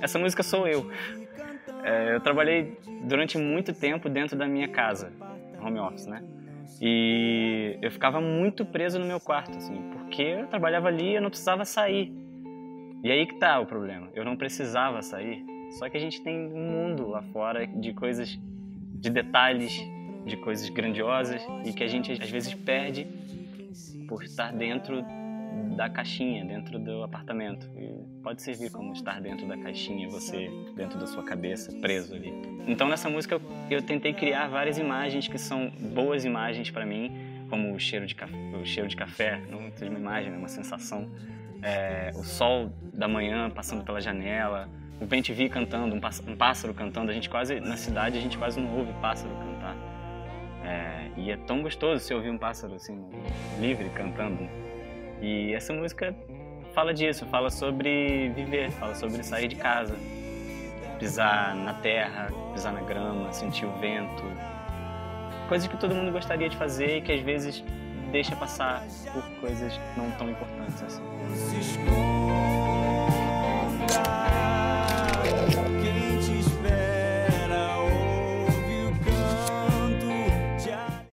essa música sou eu. É, eu trabalhei durante muito tempo dentro da minha casa, home office, né? E eu ficava muito preso no meu quarto, assim, porque eu trabalhava ali e eu não precisava sair. E aí que tá o problema. Eu não precisava sair. Só que a gente tem um mundo lá fora de coisas, de detalhes, de coisas grandiosas e que a gente às vezes perde por estar dentro da caixinha, dentro do apartamento. E pode servir como estar dentro da caixinha, você dentro da sua cabeça, preso ali. Então nessa música eu, tentei criar várias imagens que são boas imagens para mim, como o cheiro de café, o cheiro de café, não é uma imagem, é uma sensação. É, o sol da manhã passando pela janela, o bem-te-vi cantando, um pássaro, um pássaro, cantando. A gente quase na cidade a gente quase não ouve pássaro cantar. É, e é tão gostoso se ouvir um pássaro assim livre cantando. E essa música fala disso, fala sobre viver, fala sobre sair de casa, pisar na terra, pisar na grama, sentir o vento. Coisas que todo mundo gostaria de fazer e que às vezes deixa passar por coisas não tão importantes assim.